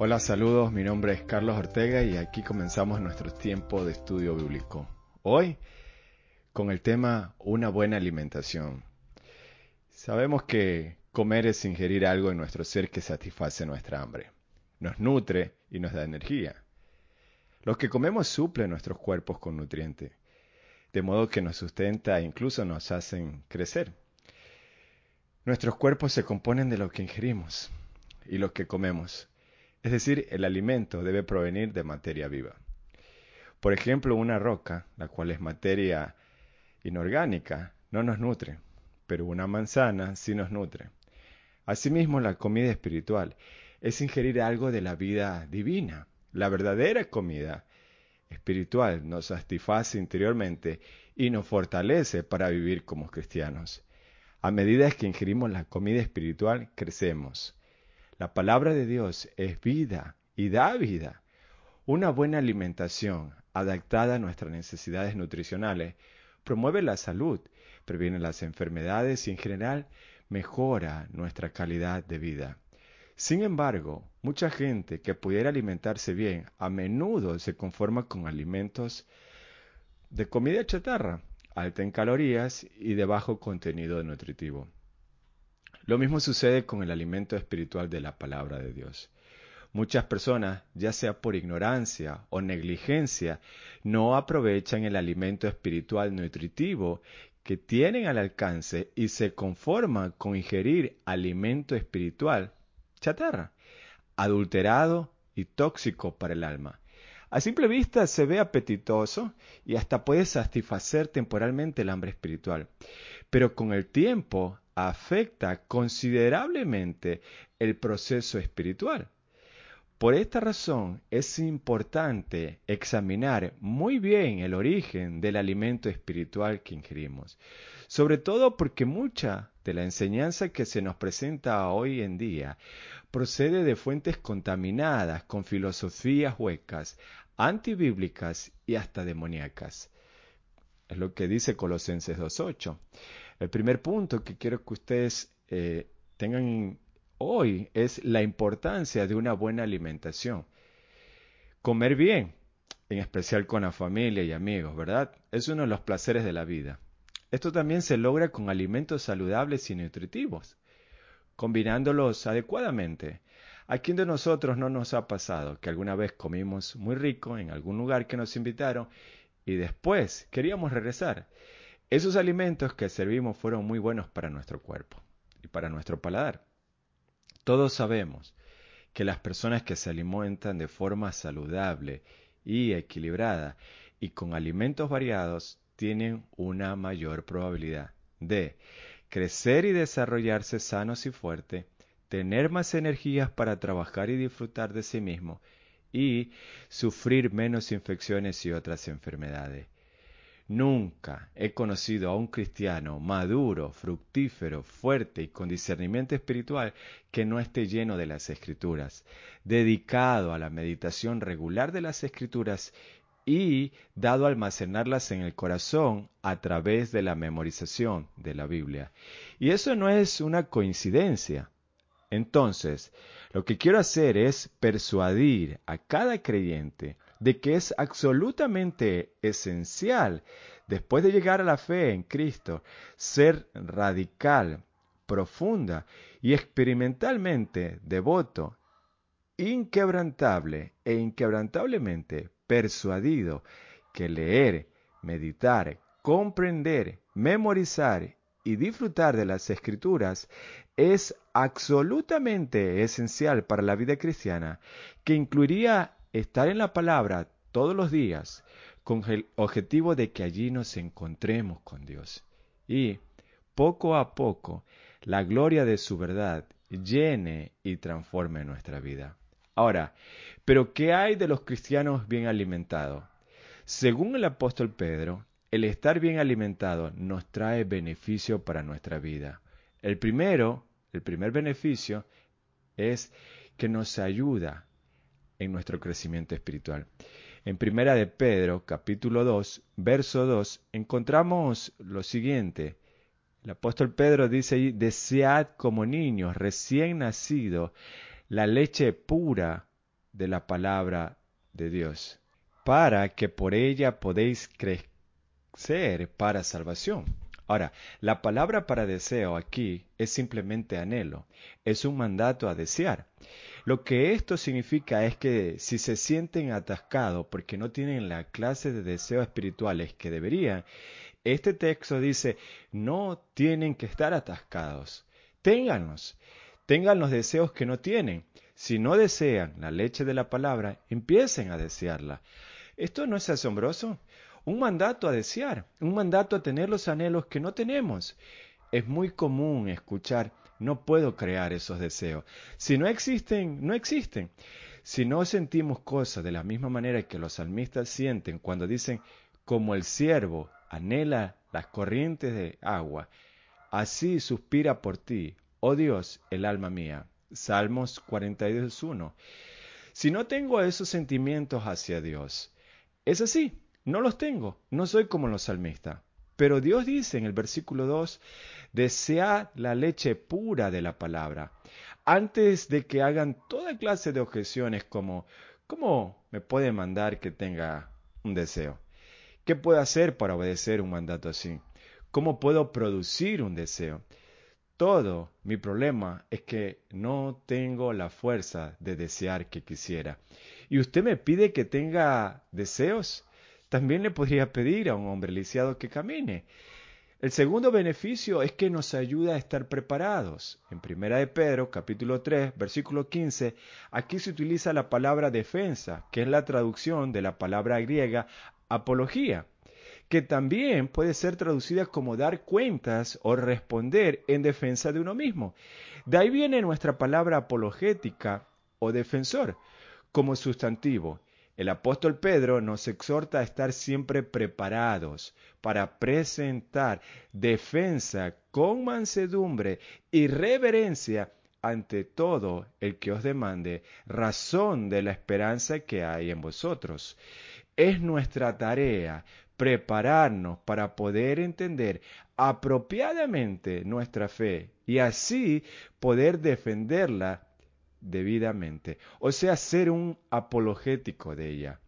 Hola, saludos, mi nombre es Carlos Ortega y aquí comenzamos nuestro tiempo de estudio bíblico. Hoy con el tema una buena alimentación. Sabemos que comer es ingerir algo en nuestro ser que satisface nuestra hambre, nos nutre y nos da energía. Lo que comemos suple nuestros cuerpos con nutrientes, de modo que nos sustenta e incluso nos hacen crecer. Nuestros cuerpos se componen de lo que ingerimos y lo que comemos. Es decir, el alimento debe provenir de materia viva. Por ejemplo, una roca, la cual es materia inorgánica, no nos nutre, pero una manzana sí nos nutre. Asimismo, la comida espiritual es ingerir algo de la vida divina. La verdadera comida espiritual nos satisface interiormente y nos fortalece para vivir como cristianos. A medida que ingerimos la comida espiritual, crecemos. La palabra de Dios es vida y da vida. Una buena alimentación adaptada a nuestras necesidades nutricionales promueve la salud, previene las enfermedades y en general mejora nuestra calidad de vida. Sin embargo, mucha gente que pudiera alimentarse bien a menudo se conforma con alimentos de comida chatarra, alta en calorías y de bajo contenido nutritivo. Lo mismo sucede con el alimento espiritual de la palabra de Dios. Muchas personas, ya sea por ignorancia o negligencia, no aprovechan el alimento espiritual nutritivo que tienen al alcance y se conforman con ingerir alimento espiritual chatarra, adulterado y tóxico para el alma. A simple vista se ve apetitoso y hasta puede satisfacer temporalmente el hambre espiritual, pero con el tiempo afecta considerablemente el proceso espiritual. Por esta razón es importante examinar muy bien el origen del alimento espiritual que ingerimos, sobre todo porque mucha de la enseñanza que se nos presenta hoy en día procede de fuentes contaminadas con filosofías huecas, antibíblicas y hasta demoníacas. Es lo que dice Colosenses 2.8. El primer punto que quiero que ustedes eh, tengan hoy es la importancia de una buena alimentación. Comer bien, en especial con la familia y amigos, ¿verdad? Es uno de los placeres de la vida. Esto también se logra con alimentos saludables y nutritivos, combinándolos adecuadamente. ¿A quién de nosotros no nos ha pasado que alguna vez comimos muy rico en algún lugar que nos invitaron y después queríamos regresar? Esos alimentos que servimos fueron muy buenos para nuestro cuerpo y para nuestro paladar. Todos sabemos que las personas que se alimentan de forma saludable y equilibrada y con alimentos variados tienen una mayor probabilidad de crecer y desarrollarse sanos y fuertes, tener más energías para trabajar y disfrutar de sí mismo y sufrir menos infecciones y otras enfermedades. Nunca he conocido a un cristiano maduro, fructífero, fuerte y con discernimiento espiritual que no esté lleno de las escrituras, dedicado a la meditación regular de las escrituras y dado a almacenarlas en el corazón a través de la memorización de la Biblia. Y eso no es una coincidencia. Entonces, lo que quiero hacer es persuadir a cada creyente de que es absolutamente esencial, después de llegar a la fe en Cristo, ser radical, profunda y experimentalmente devoto, inquebrantable e inquebrantablemente persuadido que leer, meditar, comprender, memorizar y disfrutar de las escrituras es absolutamente esencial para la vida cristiana, que incluiría estar en la palabra todos los días con el objetivo de que allí nos encontremos con Dios. Y poco a poco la gloria de su verdad llene y transforme nuestra vida. Ahora, ¿pero qué hay de los cristianos bien alimentados? Según el apóstol Pedro, el estar bien alimentado nos trae beneficio para nuestra vida. El primero, el primer beneficio es que nos ayuda en nuestro crecimiento espiritual. En Primera de Pedro, capítulo 2, verso 2, encontramos lo siguiente. El apóstol Pedro dice ahí, desead como niños recién nacidos la leche pura de la palabra de Dios, para que por ella podéis crecer para salvación. Ahora, la palabra para deseo aquí es simplemente anhelo, es un mandato a desear. Lo que esto significa es que si se sienten atascados porque no tienen la clase de deseos espirituales que deberían, este texto dice, no tienen que estar atascados, ténganlos, tengan los deseos que no tienen. Si no desean la leche de la palabra, empiecen a desearla. ¿Esto no es asombroso? Un mandato a desear, un mandato a tener los anhelos que no tenemos. Es muy común escuchar, no puedo crear esos deseos. Si no existen, no existen. Si no sentimos cosas de la misma manera que los salmistas sienten cuando dicen, como el siervo anhela las corrientes de agua, así suspira por ti, oh Dios, el alma mía. Salmos 42.1. Si no tengo esos sentimientos hacia Dios, es así, no los tengo, no soy como los salmistas. Pero Dios dice en el versículo 2, desea la leche pura de la palabra, antes de que hagan toda clase de objeciones como, ¿cómo me puede mandar que tenga un deseo? ¿Qué puedo hacer para obedecer un mandato así? ¿Cómo puedo producir un deseo? Todo mi problema es que no tengo la fuerza de desear que quisiera. ¿Y usted me pide que tenga deseos? También le podría pedir a un hombre lisiado que camine. El segundo beneficio es que nos ayuda a estar preparados. En Primera de Pedro, capítulo 3, versículo 15, aquí se utiliza la palabra defensa, que es la traducción de la palabra griega apología que también puede ser traducida como dar cuentas o responder en defensa de uno mismo. De ahí viene nuestra palabra apologética o defensor como sustantivo. El apóstol Pedro nos exhorta a estar siempre preparados para presentar defensa con mansedumbre y reverencia ante todo el que os demande razón de la esperanza que hay en vosotros. Es nuestra tarea prepararnos para poder entender apropiadamente nuestra fe y así poder defenderla debidamente, o sea, ser un apologético de ella.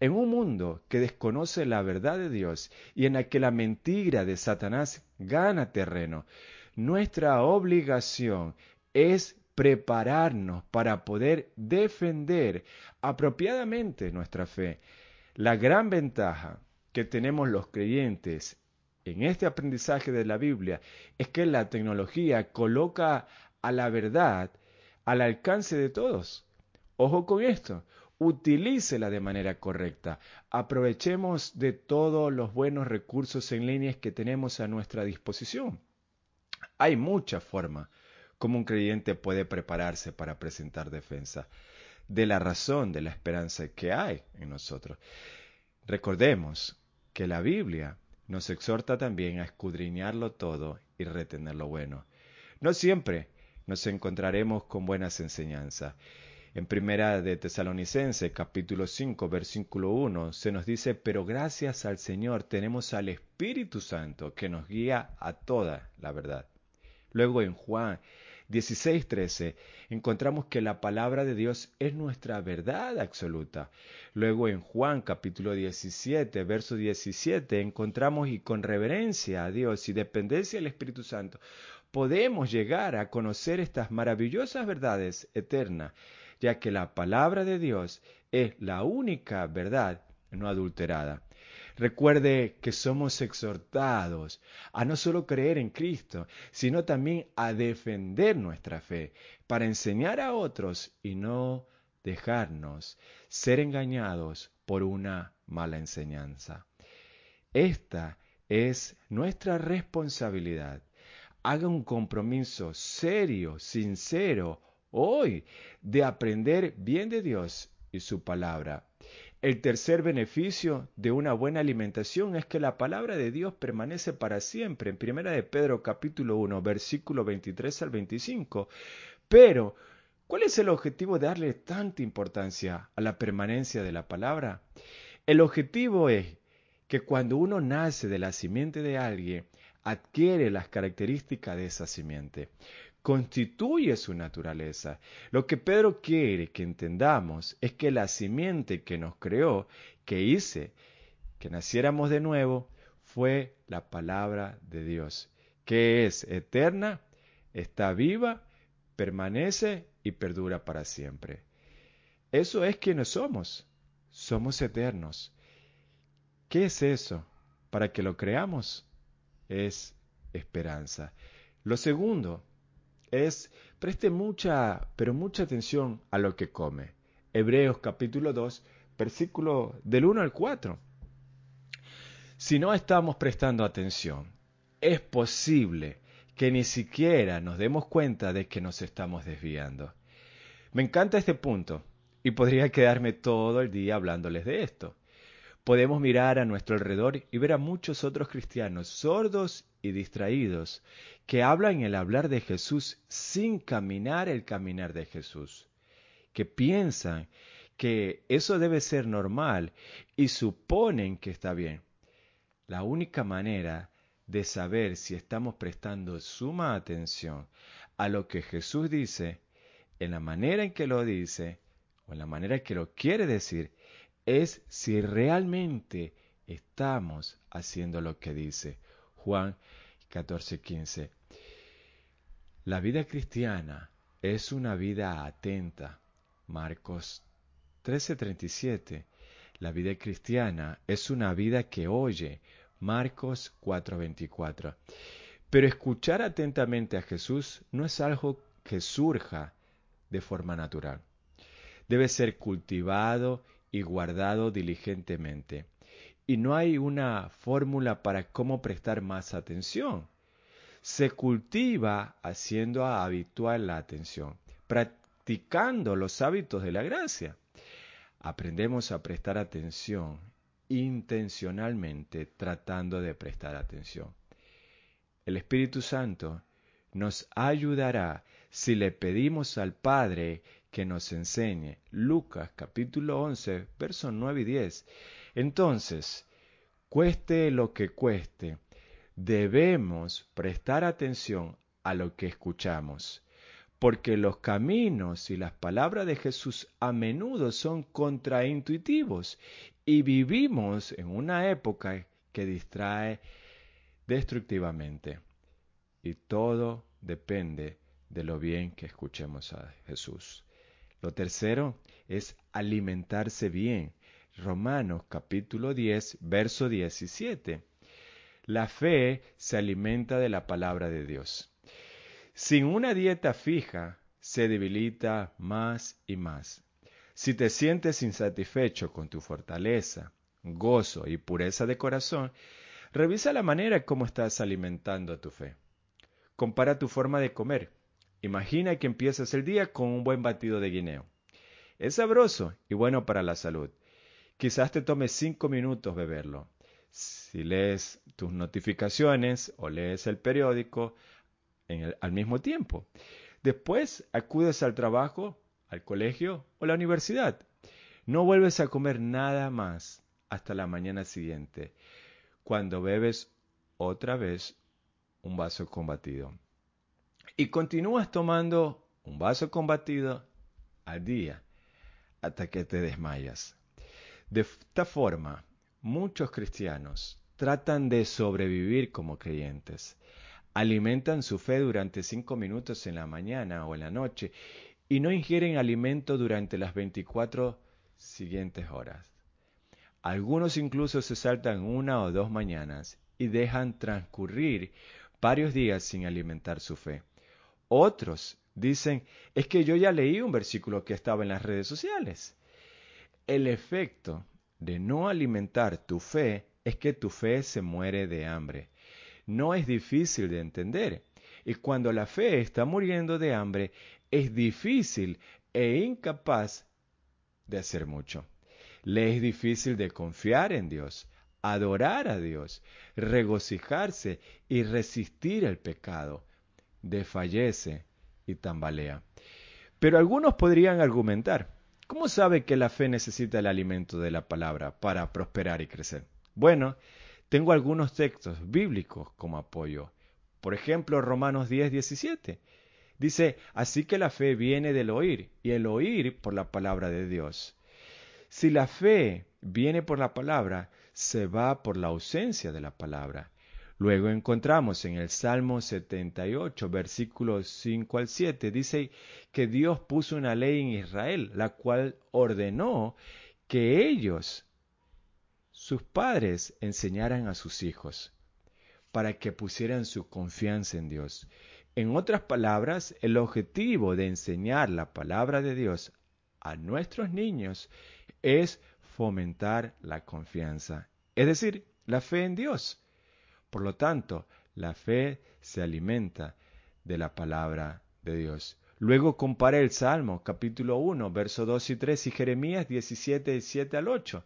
En un mundo que desconoce la verdad de Dios y en la que la mentira de Satanás gana terreno, nuestra obligación es prepararnos para poder defender apropiadamente nuestra fe. La gran ventaja que tenemos los creyentes en este aprendizaje de la Biblia es que la tecnología coloca a la verdad al alcance de todos. Ojo con esto, utilícela de manera correcta. Aprovechemos de todos los buenos recursos en línea que tenemos a nuestra disposición. Hay muchas formas como un creyente puede prepararse para presentar defensa de la razón de la esperanza que hay en nosotros. Recordemos que la Biblia nos exhorta también a escudriñarlo todo y retener lo bueno. No siempre nos encontraremos con buenas enseñanzas. En primera de Tesalonicense, capítulo 5, versículo 1, se nos dice, pero gracias al Señor tenemos al Espíritu Santo que nos guía a toda la verdad. Luego en Juan 16.13 encontramos que la palabra de Dios es nuestra verdad absoluta. Luego en Juan capítulo 17, verso 17 encontramos y con reverencia a Dios y dependencia del Espíritu Santo podemos llegar a conocer estas maravillosas verdades eternas, ya que la palabra de Dios es la única verdad no adulterada. Recuerde que somos exhortados a no solo creer en Cristo, sino también a defender nuestra fe, para enseñar a otros y no dejarnos ser engañados por una mala enseñanza. Esta es nuestra responsabilidad. Haga un compromiso serio, sincero, hoy, de aprender bien de Dios y su palabra el tercer beneficio de una buena alimentación es que la palabra de Dios permanece para siempre. En primera de Pedro capítulo 1, versículo 23 al 25. Pero, ¿cuál es el objetivo de darle tanta importancia a la permanencia de la palabra? El objetivo es que cuando uno nace de la simiente de alguien, adquiere las características de esa simiente. constituye su naturaleza. Lo que Pedro quiere que entendamos es que la simiente que nos creó, que hice que naciéramos de nuevo, fue la palabra de Dios, que es eterna, está viva, permanece y perdura para siempre. Eso es quienes somos. Somos eternos. ¿Qué es eso? Para que lo creamos, es esperanza. Lo segundo es, preste mucha, pero mucha atención a lo que come. Hebreos capítulo 2, versículo del 1 al 4. Si no estamos prestando atención, es posible que ni siquiera nos demos cuenta de que nos estamos desviando. Me encanta este punto y podría quedarme todo el día hablándoles de esto. Podemos mirar a nuestro alrededor y ver a muchos otros cristianos sordos y distraídos que hablan el hablar de Jesús sin caminar el caminar de Jesús, que piensan que eso debe ser normal y suponen que está bien. La única manera de saber si estamos prestando suma atención a lo que Jesús dice, en la manera en que lo dice, o en la manera en que lo quiere decir, es si realmente estamos haciendo lo que dice. Juan 14:15. La vida cristiana es una vida atenta. Marcos 13:37. La vida cristiana es una vida que oye. Marcos 4:24. Pero escuchar atentamente a Jesús no es algo que surja de forma natural. Debe ser cultivado y guardado diligentemente. Y no hay una fórmula para cómo prestar más atención. Se cultiva haciendo habitual la atención, practicando los hábitos de la gracia. Aprendemos a prestar atención intencionalmente tratando de prestar atención. El Espíritu Santo nos ayudará si le pedimos al Padre que nos enseñe. Lucas capítulo 11, versos 9 y 10. Entonces, cueste lo que cueste, debemos prestar atención a lo que escuchamos, porque los caminos y las palabras de Jesús a menudo son contraintuitivos y vivimos en una época que distrae destructivamente. Y todo depende de lo bien que escuchemos a Jesús. Lo tercero es alimentarse bien. Romanos capítulo 10, verso 17. La fe se alimenta de la palabra de Dios. Sin una dieta fija, se debilita más y más. Si te sientes insatisfecho con tu fortaleza, gozo y pureza de corazón, revisa la manera como estás alimentando tu fe. Compara tu forma de comer Imagina que empiezas el día con un buen batido de guineo. Es sabroso y bueno para la salud. Quizás te tome cinco minutos beberlo. Si lees tus notificaciones o lees el periódico al mismo tiempo. Después acudes al trabajo, al colegio o la universidad. No vuelves a comer nada más hasta la mañana siguiente, cuando bebes otra vez un vaso con batido y continúas tomando un vaso combatido al día hasta que te desmayas. De esta forma, muchos cristianos tratan de sobrevivir como creyentes. Alimentan su fe durante cinco minutos en la mañana o en la noche y no ingieren alimento durante las 24 siguientes horas. Algunos incluso se saltan una o dos mañanas y dejan transcurrir varios días sin alimentar su fe. Otros dicen, es que yo ya leí un versículo que estaba en las redes sociales. El efecto de no alimentar tu fe es que tu fe se muere de hambre. No es difícil de entender. Y cuando la fe está muriendo de hambre, es difícil e incapaz de hacer mucho. Le es difícil de confiar en Dios, adorar a Dios, regocijarse y resistir el pecado desfallece y tambalea. Pero algunos podrían argumentar, ¿cómo sabe que la fe necesita el alimento de la palabra para prosperar y crecer? Bueno, tengo algunos textos bíblicos como apoyo. Por ejemplo, Romanos 10, 17. Dice, así que la fe viene del oír y el oír por la palabra de Dios. Si la fe viene por la palabra, se va por la ausencia de la palabra. Luego encontramos en el Salmo 78, versículos 5 al 7, dice que Dios puso una ley en Israel, la cual ordenó que ellos, sus padres, enseñaran a sus hijos para que pusieran su confianza en Dios. En otras palabras, el objetivo de enseñar la palabra de Dios a nuestros niños es fomentar la confianza, es decir, la fe en Dios. Por lo tanto, la fe se alimenta de la palabra de Dios. Luego compara el Salmo, capítulo 1, versos 2 y 3 y Jeremías 17, 7 al 8.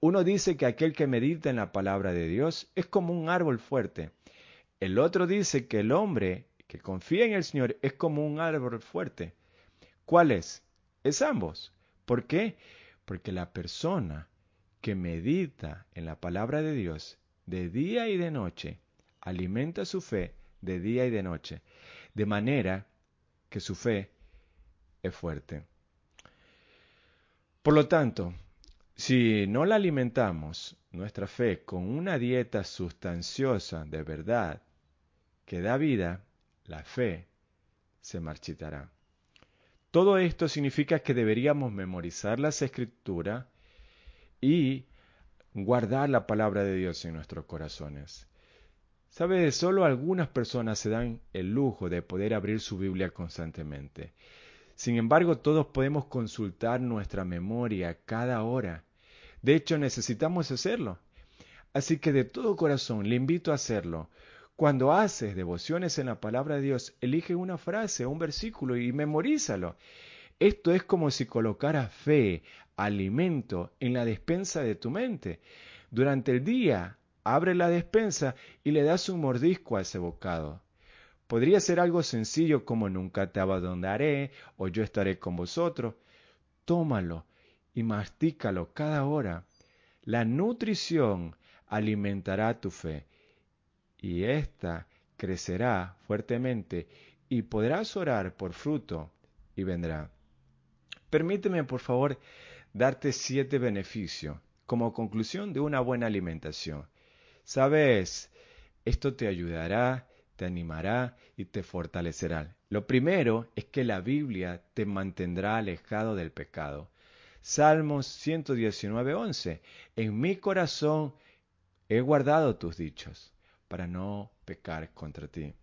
Uno dice que aquel que medita en la palabra de Dios es como un árbol fuerte. El otro dice que el hombre que confía en el Señor es como un árbol fuerte. ¿Cuál es? Es ambos. ¿Por qué? Porque la persona que medita en la palabra de Dios de día y de noche, alimenta su fe de día y de noche, de manera que su fe es fuerte. Por lo tanto, si no la alimentamos, nuestra fe, con una dieta sustanciosa de verdad que da vida, la fe se marchitará. Todo esto significa que deberíamos memorizar las escrituras y guardar la palabra de Dios en nuestros corazones. Sabe, solo algunas personas se dan el lujo de poder abrir su Biblia constantemente. Sin embargo, todos podemos consultar nuestra memoria cada hora. De hecho, necesitamos hacerlo. Así que de todo corazón le invito a hacerlo. Cuando haces devociones en la palabra de Dios, elige una frase, un versículo y memorízalo. Esto es como si colocara fe, alimento en la despensa de tu mente. Durante el día, abre la despensa y le das un mordisco a ese bocado. Podría ser algo sencillo como nunca te abandonaré o yo estaré con vosotros. Tómalo y mastícalo cada hora. La nutrición alimentará tu fe y ésta crecerá fuertemente y podrás orar por fruto y vendrá. Permíteme, por favor, darte siete beneficios como conclusión de una buena alimentación. Sabes, esto te ayudará, te animará y te fortalecerá. Lo primero es que la Biblia te mantendrá alejado del pecado. Salmos 119:11. En mi corazón he guardado tus dichos para no pecar contra ti.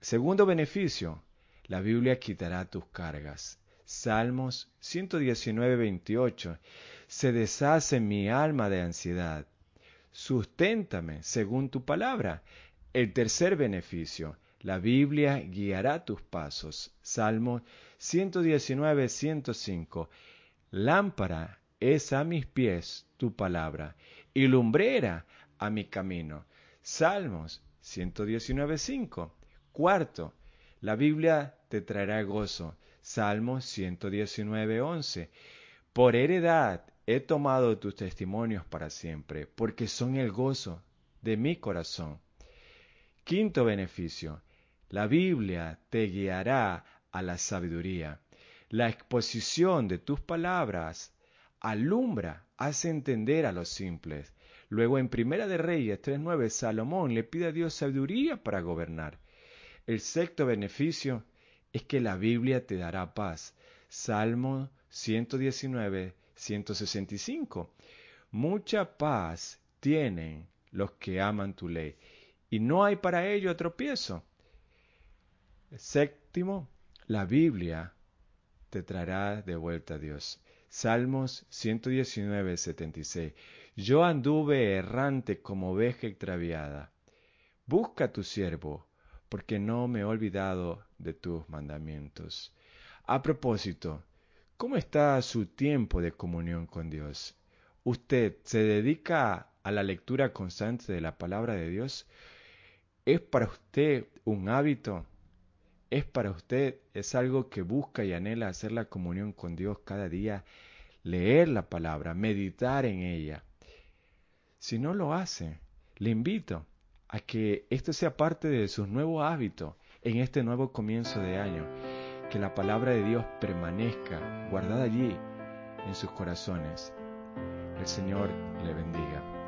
Segundo beneficio, la Biblia quitará tus cargas. Salmos 119, 28. Se deshace mi alma de ansiedad. Susténtame según tu palabra. El tercer beneficio. La Biblia guiará tus pasos. Salmo 119, 105. Lámpara es a mis pies tu palabra y lumbrera a mi camino. Salmos 119, 5. Cuarto, la Biblia te traerá gozo. Salmos 119, 11. Por heredad he tomado tus testimonios para siempre, porque son el gozo de mi corazón. Quinto beneficio, la Biblia te guiará a la sabiduría. La exposición de tus palabras alumbra, hace entender a los simples. Luego en Primera de Reyes 3.9, Salomón le pide a Dios sabiduría para gobernar. El sexto beneficio es que la Biblia te dará paz. Salmo 119, 165. Mucha paz tienen los que aman tu ley, y no hay para ello tropiezo. Séptimo, la Biblia te traerá de vuelta a Dios. Salmos 119, 76. Yo anduve errante como oveja extraviada. Busca a tu siervo, porque no me he olvidado de tus mandamientos. A propósito, ¿cómo está su tiempo de comunión con Dios? ¿Usted se dedica a la lectura constante de la palabra de Dios? ¿Es para usted un hábito? ¿Es para usted, es algo que busca y anhela hacer la comunión con Dios cada día, leer la palabra, meditar en ella? Si no lo hace, le invito a que esto sea parte de sus nuevos hábitos, en este nuevo comienzo de año, que la palabra de Dios permanezca guardada allí en sus corazones. El Señor le bendiga.